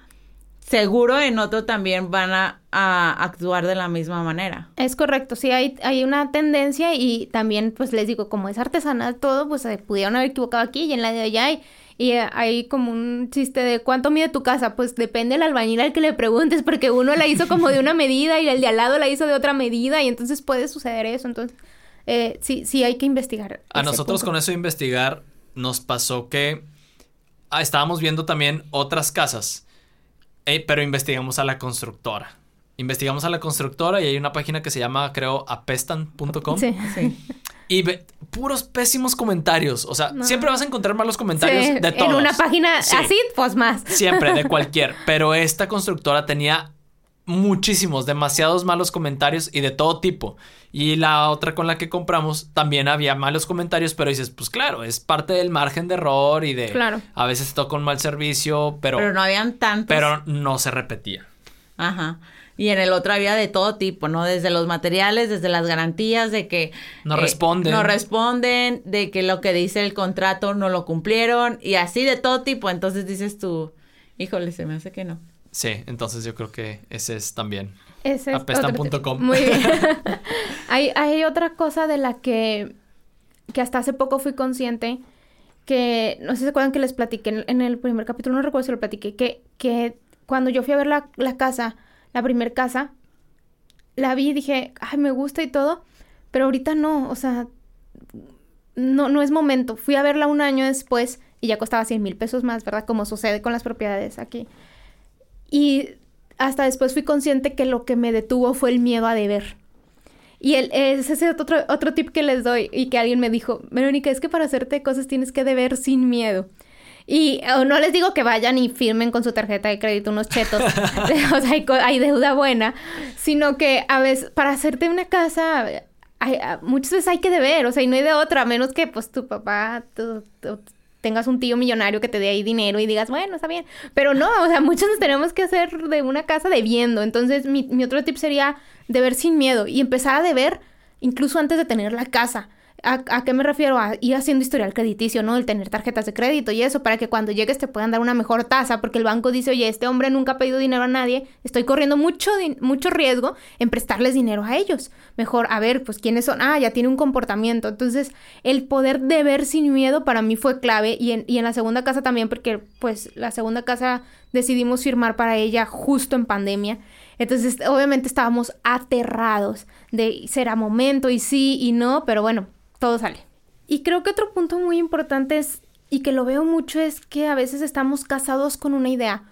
seguro en otro también van a, actuar de la misma manera. Es correcto, sí, hay, hay una tendencia y también, pues les digo, como es artesanal todo, pues se pudieron haber equivocado aquí y en la de allá hay, y hay como un chiste de ¿cuánto mide tu casa? Pues depende del albañil al que le preguntes, porque uno la hizo como de una medida y el de al lado la hizo de otra medida y entonces puede suceder eso, entonces eh, sí, sí hay que investigar. A nosotros con eso de investigar nos pasó que ah, estábamos viendo también otras casas, eh, pero investigamos a la constructora. Investigamos a la constructora y hay una página que se llama, creo, apestan.com. Sí, sí. Y puros pésimos comentarios. O sea, siempre vas a encontrar malos comentarios de todos. En una página así, pues más. Siempre, de cualquier. Pero esta constructora tenía muchísimos, demasiados malos comentarios y de todo tipo. Y la otra con la que compramos también había malos comentarios, pero dices, pues claro, es parte del margen de error y de... Claro. A veces toca un mal servicio, pero... Pero no habían tantos. Pero no se repetía. Ajá. Y en el otro había de todo tipo, ¿no? Desde los materiales, desde las garantías de que... No eh, responden. No responden, de que lo que dice el contrato no lo cumplieron y así de todo tipo. Entonces dices tú, híjole, se me hace que no. Sí, entonces yo creo que ese es también. Ese es apestan.com. Muy bien. hay, hay otra cosa de la que, que hasta hace poco fui consciente que, no sé si se acuerdan que les platiqué en, el primer capítulo, no recuerdo si lo platiqué, que, que cuando yo fui a ver la, la casa, la primer casa, la vi y dije, ay, me gusta y todo, pero ahorita no, o sea, no, no es momento. Fui a verla un año después y ya costaba 100 mil pesos más, ¿verdad? Como sucede con las propiedades aquí. Y hasta después fui consciente que lo que me detuvo fue el miedo a deber. Y el, ese es otro, otro tip que les doy y que alguien me dijo, Verónica, es que para hacerte cosas tienes que deber sin miedo. Y no les digo que vayan y firmen con su tarjeta de crédito unos chetos, o sea, hay, deuda buena, sino que a veces para hacerte una casa, muchas veces hay que deber, o sea, y no hay de otra, a menos que pues tu papá, tu, tengas un tío millonario que te dé ahí dinero y digas, bueno, está bien. Pero no, o sea, muchos nos tenemos que hacer de una casa debiendo. Entonces, mi, mi otro tip sería deber sin miedo y empezar a deber incluso antes de tener la casa. ¿A, qué me refiero? A ir haciendo historial crediticio, ¿no? El tener tarjetas de crédito y eso, para que cuando llegues te puedan dar una mejor tasa, porque el banco dice, oye, este hombre nunca ha pedido dinero a nadie, estoy corriendo mucho, mucho riesgo en prestarles dinero a ellos. Mejor, a ver, pues, ¿quiénes son? Ah, ya tiene un comportamiento. Entonces, el poder de ver sin miedo para mí fue clave y en, y en la segunda casa también, porque, pues, la segunda casa decidimos firmar para ella justo en pandemia. Entonces, obviamente estábamos aterrados de será momento y sí y no, pero bueno, todo sale. Y creo que otro punto muy importante es, y que lo veo mucho, es que a veces estamos casados con una idea.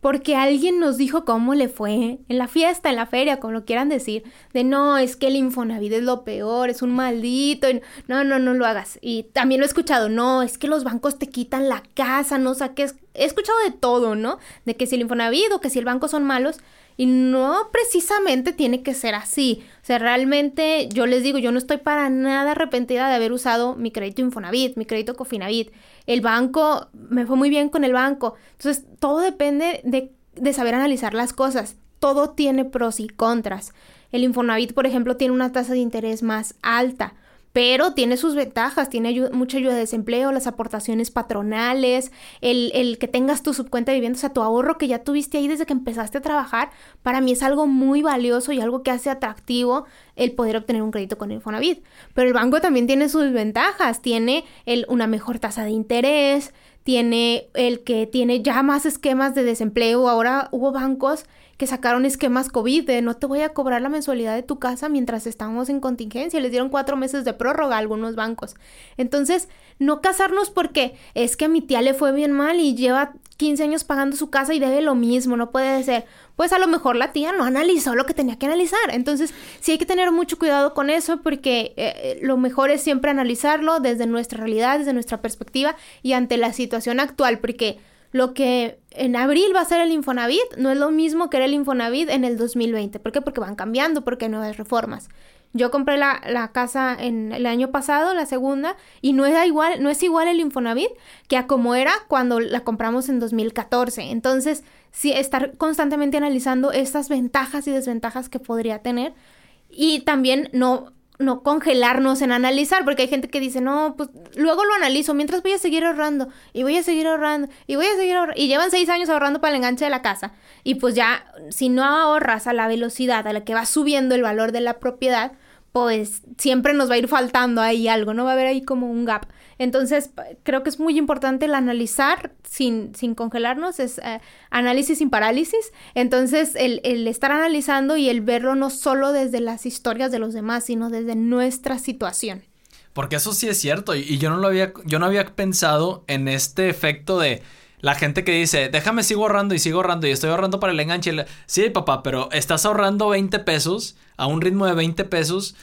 Porque alguien nos dijo cómo le fue en la fiesta, en la feria, como lo quieran decir, de no, es que el Infonavit es lo peor, es un maldito, no, no, no lo hagas. Y también lo he escuchado, no, es que los bancos te quitan la casa, no saques. He escuchado de todo, ¿no? De que si el Infonavit o que si el banco son malos, y no precisamente tiene que ser así. O sea, realmente yo les digo, yo no estoy para nada arrepentida de haber usado mi crédito Infonavit, mi crédito Cofinavit. El banco, me fue muy bien con el banco. Entonces, todo depende de, de saber analizar las cosas. Todo tiene pros y contras. El Infonavit, por ejemplo, tiene una tasa de interés más alta pero tiene sus ventajas, tiene mucha ayuda de desempleo, las aportaciones patronales, el, que tengas tu subcuenta de vivienda, o sea, tu ahorro que ya tuviste ahí desde que empezaste a trabajar, para mí es algo muy valioso y algo que hace atractivo el poder obtener un crédito con el Fonavit. Pero el banco también tiene sus ventajas, tiene el, una mejor tasa de interés, tiene el que tiene ya más esquemas de desempleo, ahora hubo bancos que sacaron esquemas COVID de no te voy a cobrar la mensualidad de tu casa mientras estamos en contingencia. Les dieron cuatro meses de prórroga a algunos bancos. Entonces, no casarnos porque es que a mi tía le fue bien mal y lleva 15 años pagando su casa y debe lo mismo, no puede ser. Pues a lo mejor la tía no analizó lo que tenía que analizar. Entonces, sí hay que tener mucho cuidado con eso porque eh, eh, lo mejor es siempre analizarlo desde nuestra realidad, desde nuestra perspectiva y ante la situación actual, porque lo que en abril va a ser el Infonavit no es lo mismo que era el Infonavit en el 2020. ¿Por qué? Porque van cambiando, porque hay nuevas reformas. Yo compré la, casa en el año pasado, la segunda, y no es igual, no es igual el Infonavit que a como era cuando la compramos en 2014. Entonces, sí, estar constantemente analizando estas ventajas y desventajas que podría tener. Y también no no congelarnos en analizar, porque hay gente que dice, no, pues luego lo analizo, mientras voy a seguir ahorrando, y voy a seguir ahorrando, y voy a seguir ahorrando, y llevan seis años ahorrando para el enganche de la casa, y pues ya, si no ahorras a la velocidad a la que va subiendo el valor de la propiedad, pues siempre nos va a ir faltando ahí algo, ¿no? Va a haber ahí como un gap. Entonces, creo que es muy importante el analizar sin, sin congelarnos, es eh, análisis sin parálisis. Entonces, el, el, estar analizando y el verlo no solo desde las historias de los demás, sino desde nuestra situación. Porque eso sí es cierto, y, yo no lo había, yo no había pensado en este efecto de la gente que dice, déjame sigo ahorrando y sigo ahorrando y estoy ahorrando para el enganche. Sí, papá, pero estás ahorrando 20 pesos a un ritmo de 20 pesos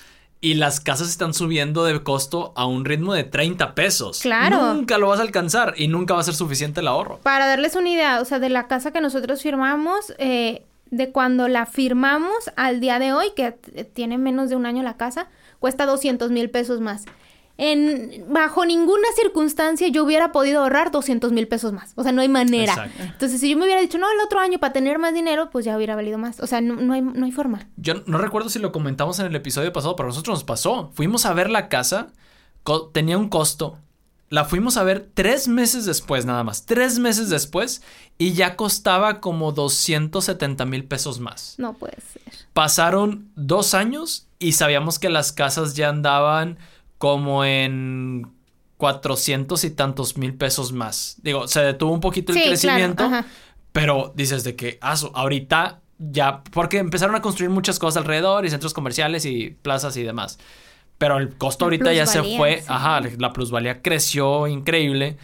y las casas están subiendo de costo a un ritmo de 30 pesos. Claro. Nunca lo vas a alcanzar y nunca va a ser suficiente el ahorro. Para darles una idea, o sea, de la casa que nosotros firmamos, eh, de cuando la firmamos al día de hoy, que tiene menos de un año la casa, cuesta 200 mil pesos más en bajo ninguna circunstancia yo hubiera podido ahorrar 200 mil pesos más. O sea, no hay manera. Entonces, si yo me hubiera dicho, no, el otro año para tener más dinero, pues ya hubiera valido más. O sea, no, hay, no hay forma. Yo no recuerdo si lo comentamos en el episodio pasado, pero a nosotros nos pasó. Fuimos a ver la casa, tenía un costo. La fuimos a ver tres meses después, nada más. Tres meses después, y ya costaba como 270 mil pesos más. No puede ser. Pasaron dos años y sabíamos que las casas ya andaban como en 400 y tantos mil pesos más. Digo, se detuvo un poquito el crecimiento, pero dices de que, ah, ahorita ya, porque empezaron a construir muchas cosas alrededor y centros comerciales y plazas y demás. Pero el costo ahorita ya se fue, ajá, la plusvalía creció increíble.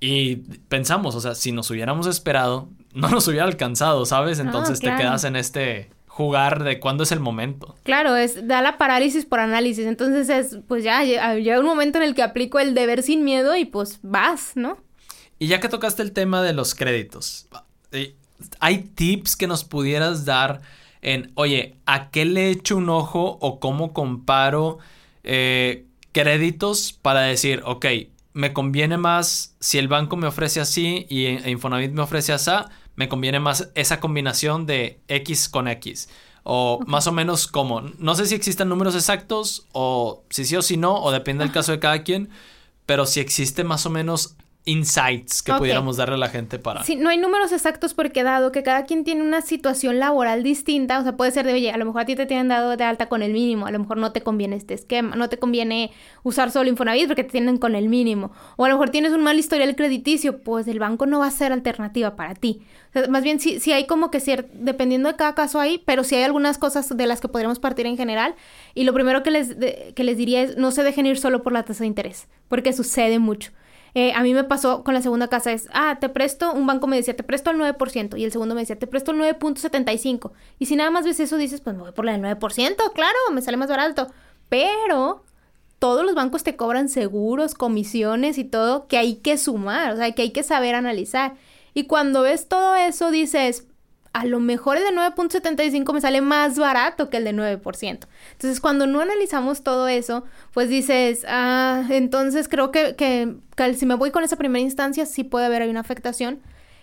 Y pensamos, o sea, si nos hubiéramos esperado, no nos hubiera alcanzado, ¿sabes? Entonces te quedas en este jugar de cuándo es el momento. Claro, es da la parálisis por análisis. Entonces es, pues ya llega un momento en el que aplico el deber sin miedo y pues vas, ¿no? Y ya que tocaste el tema de los créditos, eh, ¿hay tips que nos pudieras dar en, oye, ¿a qué le echo un ojo o cómo comparo eh, créditos para decir, ok, me conviene más si el banco me ofrece así y Infonavit me ofrece así? Me conviene más esa combinación de X con X. O más o menos como, no sé si existen números exactos o si sí o si no, o depende del caso de cada quien, pero si existe más o menos insights que pudiéramos darle a la gente para... Sí, no hay números exactos porque dado que cada quien tiene una situación laboral distinta, o sea, puede ser de, oye, a lo mejor a ti te tienen dado de alta con el mínimo, a lo mejor no te conviene este esquema, no te conviene usar solo Infonavit porque te tienen con el mínimo, o a lo mejor tienes un mal historial crediticio, pues el banco no va a ser alternativa para ti. O sea, más bien sí, sí hay como que ser, dependiendo de cada caso hay, pero sí hay algunas cosas de las que podríamos partir en general, y lo primero que les, que les diría es no se dejen ir solo por la tasa de interés, porque sucede mucho. Eh, a mí me pasó con la segunda casa, es, ah, te presto, un banco me decía, te presto el 9%, y el segundo me decía, te presto el 9.75. Y si nada más ves eso, dices, pues me voy por la del 9%, claro, me sale más barato. Pero todos los bancos te cobran seguros, comisiones y todo que hay que sumar, o sea, que hay que saber analizar. Y cuando ves todo eso, dices, a lo mejor el de 9.75 me sale más barato que el de 9%. Entonces, cuando no analizamos todo eso, pues dices, ah, entonces creo que, que, si me voy con esa primera instancia, sí puede haber una afectación.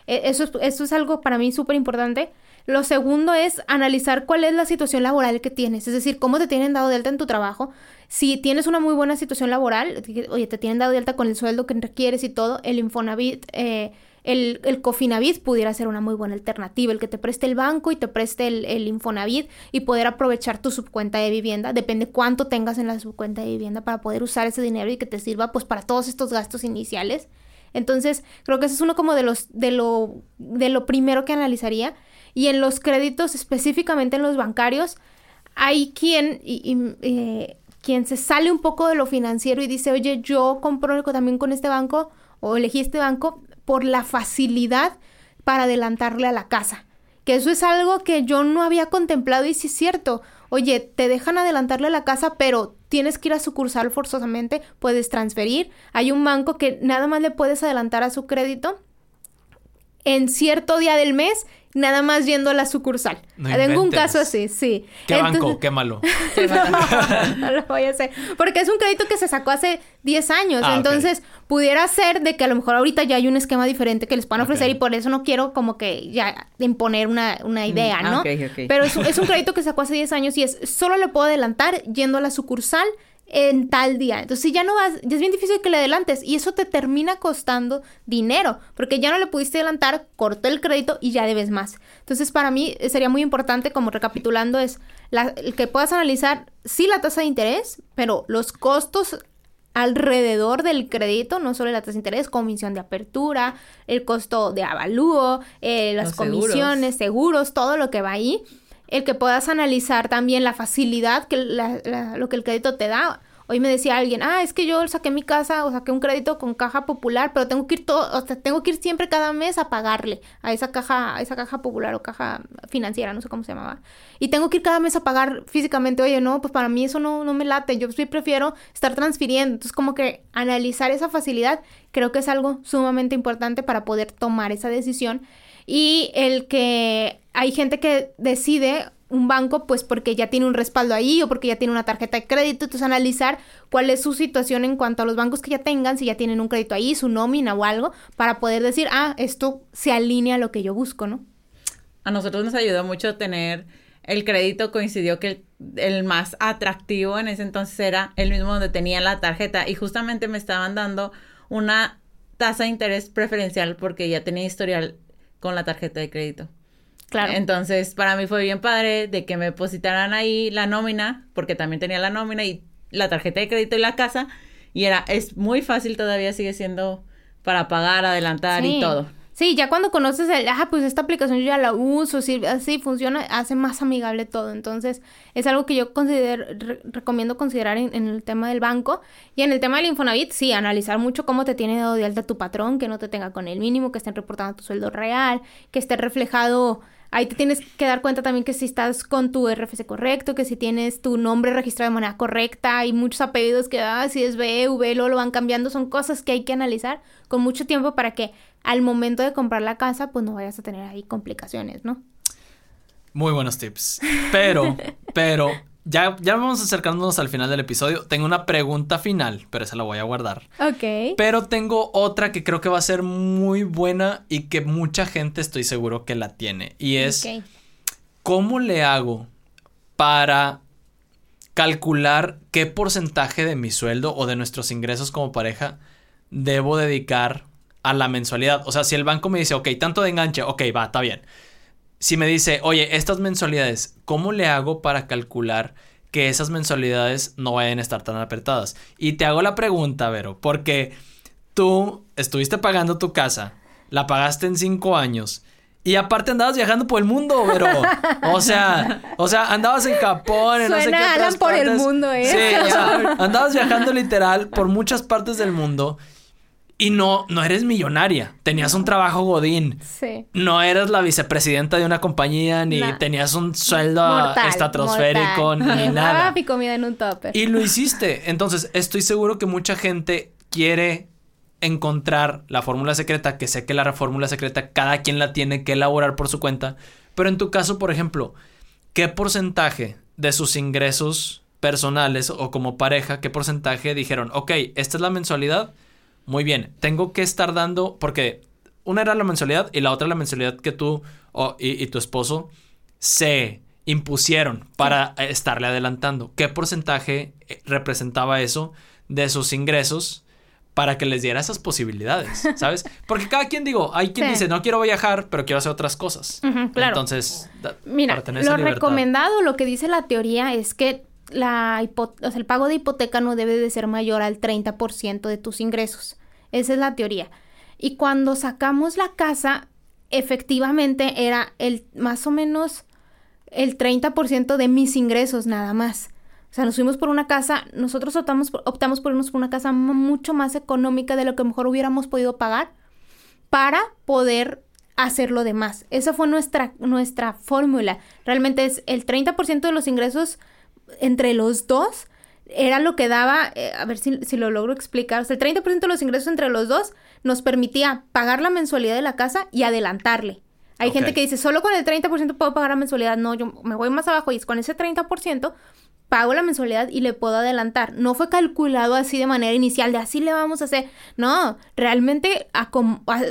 E, eso es, eso es algo para mí súper importante. Lo segundo es analizar cuál es la situación laboral que tienes, es decir, cómo te tienen dado de alta en tu trabajo. Si tienes una muy buena situación laboral, oye, te tienen dado de alta con el sueldo que requieres y todo, el Infonavit... Eh, el, el, pudiera ser una muy buena alternativa, el que te preste el banco y te preste el, el, Infonavit y poder aprovechar tu subcuenta de vivienda, depende cuánto tengas en la subcuenta de vivienda para poder usar ese dinero y que te sirva pues para todos estos gastos iniciales. Entonces, creo que ese es uno como de los de lo de lo primero que analizaría y en los créditos específicamente en los bancarios hay quien y, eh, quien se sale un poco de lo financiero y dice, "Oye, yo compro también con este banco o elegí este banco por la facilidad para adelantarle a la casa. Que eso es algo que yo no había contemplado y sí es cierto. Oye, te dejan adelantarle a la casa, pero tienes que ir a sucursal forzosamente, puedes transferir. Hay un banco que nada más le puedes adelantar a su crédito en cierto día del mes nada más yendo a la sucursal. Tengo un caso así, sí. ¿Qué banco? Qué malo. no, lo voy a hacer. Porque es un crédito que se sacó hace 10 años. Ah, entonces, pudiera ser de que a lo mejor ahorita ya hay un esquema diferente que les puedan ofrecer y por eso no quiero como que ya imponer una, una mm, idea, ¿no? Pero es, es un crédito que sacó hace 10 años y es solo le puedo adelantar yendo a la sucursal en tal día. Entonces, si ya no vas, ya es bien difícil que le adelantes y eso te termina costando dinero, porque ya no le pudiste adelantar, cortó el crédito y ya debes más. Entonces, para mí sería muy importante, como recapitulando, es la, que puedas analizar, sí, la tasa de interés, pero los costos alrededor del crédito, no solo la tasa de interés, comisión de apertura, el costo de avalúo, eh, las comisiones, seguros. todo lo que va ahí el que puedas analizar también la facilidad que lo que el crédito te da. Hoy me decía alguien, ah, es que yo saqué mi casa o saqué un crédito con caja popular, pero tengo que ir todo, o sea, tengo que ir siempre cada mes a pagarle a esa caja, a esa caja popular o caja financiera, no sé cómo se llamaba. Y tengo que ir cada mes a pagar físicamente, oye, no, pues para mí eso no, no me late, yo sí prefiero estar transfiriendo. Entonces, como que analizar esa facilidad creo que es algo sumamente importante para poder tomar esa decisión. Y el que hay gente que decide un banco pues porque ya tiene un respaldo ahí o porque ya tiene una tarjeta de crédito, entonces analizar cuál es su situación en cuanto a los bancos que ya tengan, si ya tienen un crédito ahí, su nómina o algo, para poder decir, ah, esto se alinea a lo que yo busco, ¿no? A nosotros nos ayudó mucho tener el crédito, coincidió que el, más atractivo en ese entonces era el mismo donde tenía la tarjeta y justamente me estaban dando una tasa de interés preferencial porque ya tenía historial con la tarjeta de crédito. Claro. Entonces, para mí fue bien padre de que me depositaran ahí la nómina, porque también tenía la nómina y la tarjeta de crédito y la casa. Y era, es muy fácil todavía, sigue siendo para pagar, adelantar y todo. Sí, ya cuando conoces el, ah, pues esta aplicación yo ya la uso, si así funciona, hace más amigable todo. Entonces, es algo que yo considero, recomiendo considerar en, el tema del banco. Y en el tema del Infonavit, sí, analizar mucho cómo te tiene dado de alta tu patrón, que no te tenga con el mínimo, que estén reportando tu sueldo real, que esté reflejado Ahí te tienes que dar cuenta también que si estás con tu RFC correcto, que si tienes tu nombre registrado de manera correcta, hay muchos apellidos que, ah, si es B, V, lo van cambiando, son cosas que hay que analizar con mucho tiempo para que al momento de comprar la casa, pues no vayas a tener ahí complicaciones, ¿no? Muy buenos tips. Pero, pero, ya, ya vamos acercándonos al final del episodio. Tengo una pregunta final, pero esa la voy a guardar. Ok. Pero tengo otra que creo que va a ser muy buena y que mucha gente estoy seguro que la tiene. Y es, ¿cómo le hago para calcular qué porcentaje de mi sueldo o de nuestros ingresos como pareja debo dedicar a la mensualidad? O sea, si el banco me dice, ok, tanto de enganche, ok, va, está bien si me dice, oye, estas mensualidades, ¿cómo le hago para calcular que esas mensualidades no vayan a estar tan apretadas? Y te hago la pregunta, Vero, porque tú estuviste pagando tu casa, la pagaste en cinco años. Y aparte andabas viajando por el mundo, Vero. O sea, o sea, andabas en Japón, en no sé qué por el mundo, ¿eh? Sí, o sea, andabas viajando literal por muchas partes del mundo y no, no eres millonaria. Tenías un trabajo godín. Sí. No eras la vicepresidenta de una compañía, ni tenías un sueldo estratosférico, ni nada. y comida en un topper. Y lo hiciste. Entonces, estoy seguro que mucha gente quiere encontrar la fórmula secreta, que sé que la fórmula secreta cada quien la tiene que elaborar por su cuenta. Pero en tu caso, por ejemplo, ¿qué porcentaje de sus ingresos personales o como pareja, qué porcentaje dijeron, ok, esta es la mensualidad? Muy bien, tengo que estar dando, porque una era la mensualidad y la otra la mensualidad que tú y, tu esposo se impusieron para estarle adelantando. ¿Qué porcentaje eh, representaba eso de sus ingresos? para que les diera esas posibilidades, ¿sabes? Porque cada quien, digo, hay quien dice, no quiero viajar, pero quiero hacer otras cosas. claro. Entonces, mira, lo recomendado, lo que dice la teoría es que la el pago de hipoteca no debe de ser mayor al 30% de tus ingresos. Esa es la teoría. Y cuando sacamos la casa, efectivamente era el más o menos el 30% de mis ingresos nada más. O sea, nos fuimos por una casa, nosotros optamos, optamos por irnos por una casa mucho más económica de lo que mejor hubiéramos podido pagar para poder hacer lo demás. Esa fue nuestra, nuestra fórmula. Realmente es el 30% de los ingresos entre los dos era lo que daba, eh, a ver si, si, lo logro explicar, o sea, el 30% de los ingresos entre los dos nos permitía pagar la mensualidad de la casa y adelantarle. Hay gente que dice, solo con el 30% puedo pagar la mensualidad. No, yo me voy más abajo y es con ese 30% pago la mensualidad y le puedo adelantar. No fue calculado así de manera inicial, de así le vamos a hacer. No, realmente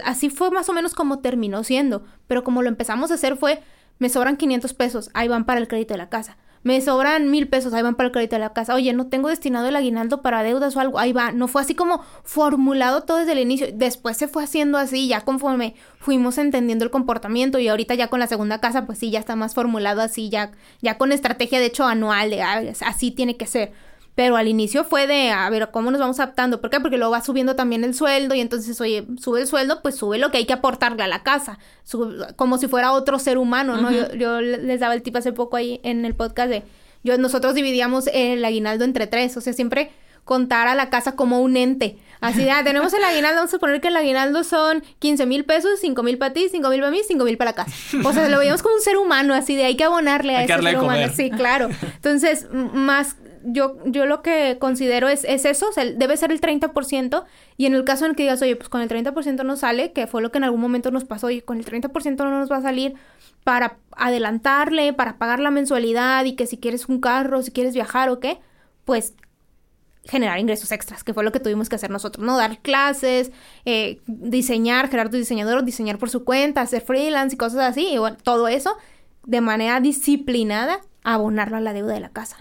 así fue más o menos como terminó siendo. Pero como lo empezamos a hacer fue, me sobran 500 pesos, ahí van para el crédito de la casa me sobran mil pesos, ahí van para el crédito de la casa. Oye, no tengo destinado el aguinaldo para deudas o algo, ahí va. No fue así como formulado todo desde el inicio. Después se fue haciendo así, ya conforme fuimos entendiendo el comportamiento y ahorita ya con la segunda casa, pues sí, ya está más formulado así, ya, ya con estrategia de hecho anual, de así tiene que ser. Pero al inicio fue de, a ver, ¿cómo nos vamos adaptando? ¿Por qué? Porque luego va subiendo también el sueldo y entonces, oye, sube el sueldo, pues sube lo que hay que aportarle a la casa, como si fuera otro ser humano, ¿no? yo, yo, les daba el tip hace poco ahí en el podcast de, yo, nosotros dividíamos el aguinaldo entre tres, o sea, siempre contar a la casa como un ente. Así de, ah, tenemos el aguinaldo, vamos a poner que el aguinaldo son 15 mil pesos, 5 mil para ti, 5 mil para mí, 5 mil para la casa. O sea, lo veíamos como un ser humano, así de hay que abonarle a ese ser humano. Sí, claro. Entonces, más yo, yo lo que considero es, es eso, debe ser el 30%, y en el caso en el que digas, oye, pues con el 30% no sale, que fue lo que en algún momento nos pasó, y con el 30% no nos va a salir para adelantarle, para pagar la mensualidad, y que si quieres un carro, si quieres viajar o qué, pues generar ingresos extras, que fue lo que tuvimos que hacer nosotros, ¿no? Dar clases, eh, diseñar, Gerardo diseñador, diseñar por su cuenta, hacer freelance y cosas así, y bueno, todo eso de manera disciplinada, abonarlo a la deuda de la casa.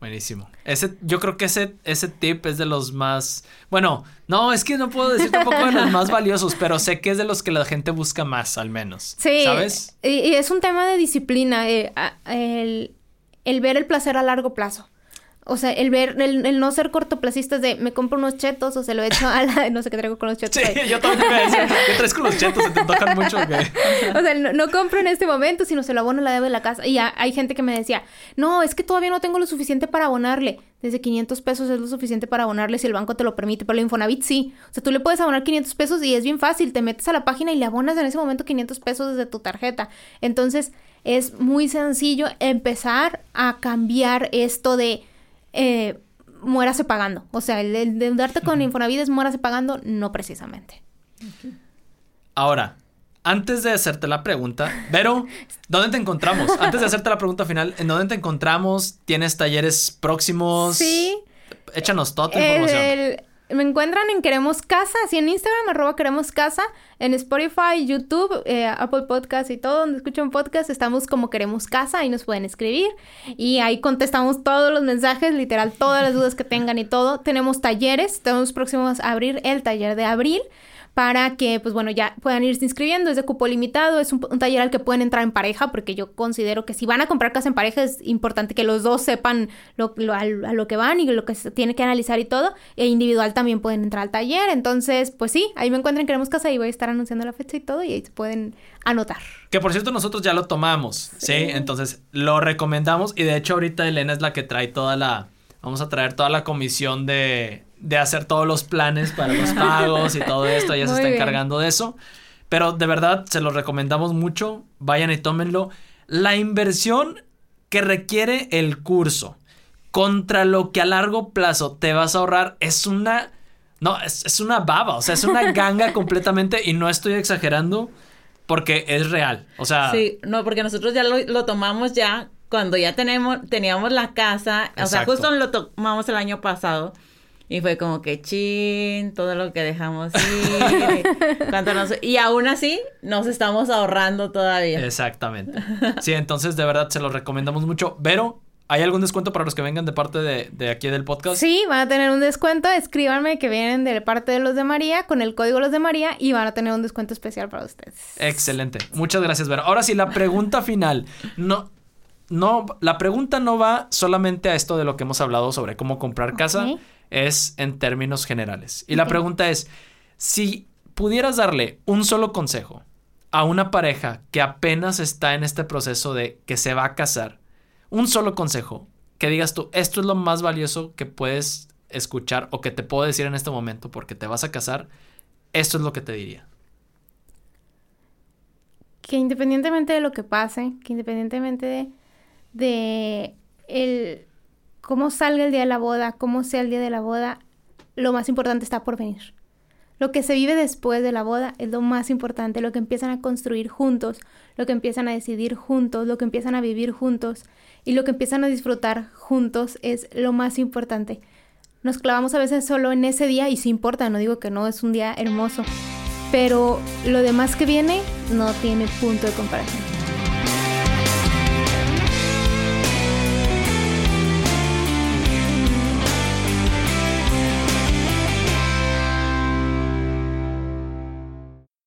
Buenísimo. Ese, yo creo que ese, ese tip es de los más. Bueno, no, es que no puedo decir tampoco de los más valiosos, pero sé que es de los que la gente busca más, al menos. Sí. ¿Sabes? Y, es un tema de disciplina, eh, el, el ver el placer a largo plazo. O sea, el ver, el, no ser cortoplacistas de me compro unos chetos o se lo echo a la. No sé qué traigo con los chetos. Sí, yo también me decía, ¿qué traes con los chetos? Se te tocan mucho. O sea, no, compro en este momento, sino se lo abono a la deuda de la casa. Y hay gente que me decía, no, es que todavía no tengo lo suficiente para abonarle. Desde 500 pesos es lo suficiente para abonarle si el banco te lo permite, pero el Infonavit sí. O sea, tú le puedes abonar 500 pesos y es bien fácil. Te metes a la página y le abonas en ese momento 500 pesos desde tu tarjeta. Entonces, es muy sencillo empezar a cambiar esto de. Eh, muérase pagando. O sea, el, de darte con Infonavit es muérase pagando, no precisamente. Ahora, antes de hacerte la pregunta, Vero, ¿dónde te encontramos? Antes de hacerte la pregunta final, ¿en dónde te encontramos? ¿Tienes talleres próximos? Sí. Échanos toda tu información. Me encuentran en Queremos Casa, así en Instagram, arroba Queremos Casa, en Spotify, YouTube, eh, Apple Podcast y todo, donde escuchan podcast, estamos como Queremos Casa, ahí nos pueden escribir y ahí contestamos todos los mensajes, literal, todas las dudas que tengan y todo. Tenemos talleres, estamos próximos a abrir el taller de abril para que, pues bueno, ya puedan irse inscribiendo. Es de cupo limitado, es un, taller al que pueden entrar en pareja, porque yo considero que si van a comprar casa en pareja es importante que los dos sepan lo, a, lo que van y lo que se tiene que analizar y todo. E individual también pueden entrar al taller. Entonces, pues sí, ahí me encuentran Queremos Casa y voy a estar anunciando la fecha y todo, y ahí se pueden anotar. Que por cierto, nosotros ya lo tomamos, ¿sí? Entonces, lo recomendamos y de hecho ahorita Elena es la que trae toda la... Vamos a traer toda la comisión de, de hacer todos los planes para los pagos y todo esto, ella se está encargando de eso. Pero de verdad, se los recomendamos mucho, vayan y tómenlo. La inversión que requiere el curso contra lo que a largo plazo te vas a ahorrar es una... No, es, una baba, o sea, es una ganga completamente y no estoy exagerando porque es real, o sea... Sí, no, porque nosotros ya lo, tomamos ya cuando ya tenemos, teníamos la casa, o sea, justo lo tomamos el año pasado. Y fue como que chin, todo lo que dejamos ir. y aún así, nos estamos ahorrando todavía. Exactamente. Sí, entonces de verdad se los recomendamos mucho. Vero, ¿hay algún descuento para los que vengan de parte de, de, aquí del podcast? Sí, van a tener un descuento. Escríbanme que vienen de parte de los de María con el código los de María y van a tener un descuento especial para ustedes. Excelente. Muchas gracias, Vero. Ahora sí, la pregunta final. No, no, la pregunta no va solamente a esto de lo que hemos hablado sobre cómo comprar casa es en términos generales. Y la pregunta es, si pudieras darle un solo consejo a una pareja que apenas está en este proceso de que se va a casar, un solo consejo, que digas tú, esto es lo más valioso que puedes escuchar o que te puedo decir en este momento porque te vas a casar, esto es lo que te diría. Que independientemente de lo que pase, que independientemente de, de el, cómo salga el día de la boda, cómo sea el día de la boda, lo más importante está por venir. Lo que se vive después de la boda es lo más importante, lo que empiezan a construir juntos, lo que empiezan a decidir juntos, lo que empiezan a vivir juntos y lo que empiezan a disfrutar juntos es lo más importante. Nos clavamos a veces solo en ese día y sí importa, no digo que no, es un día hermoso, pero lo demás que viene no tiene punto de comparación.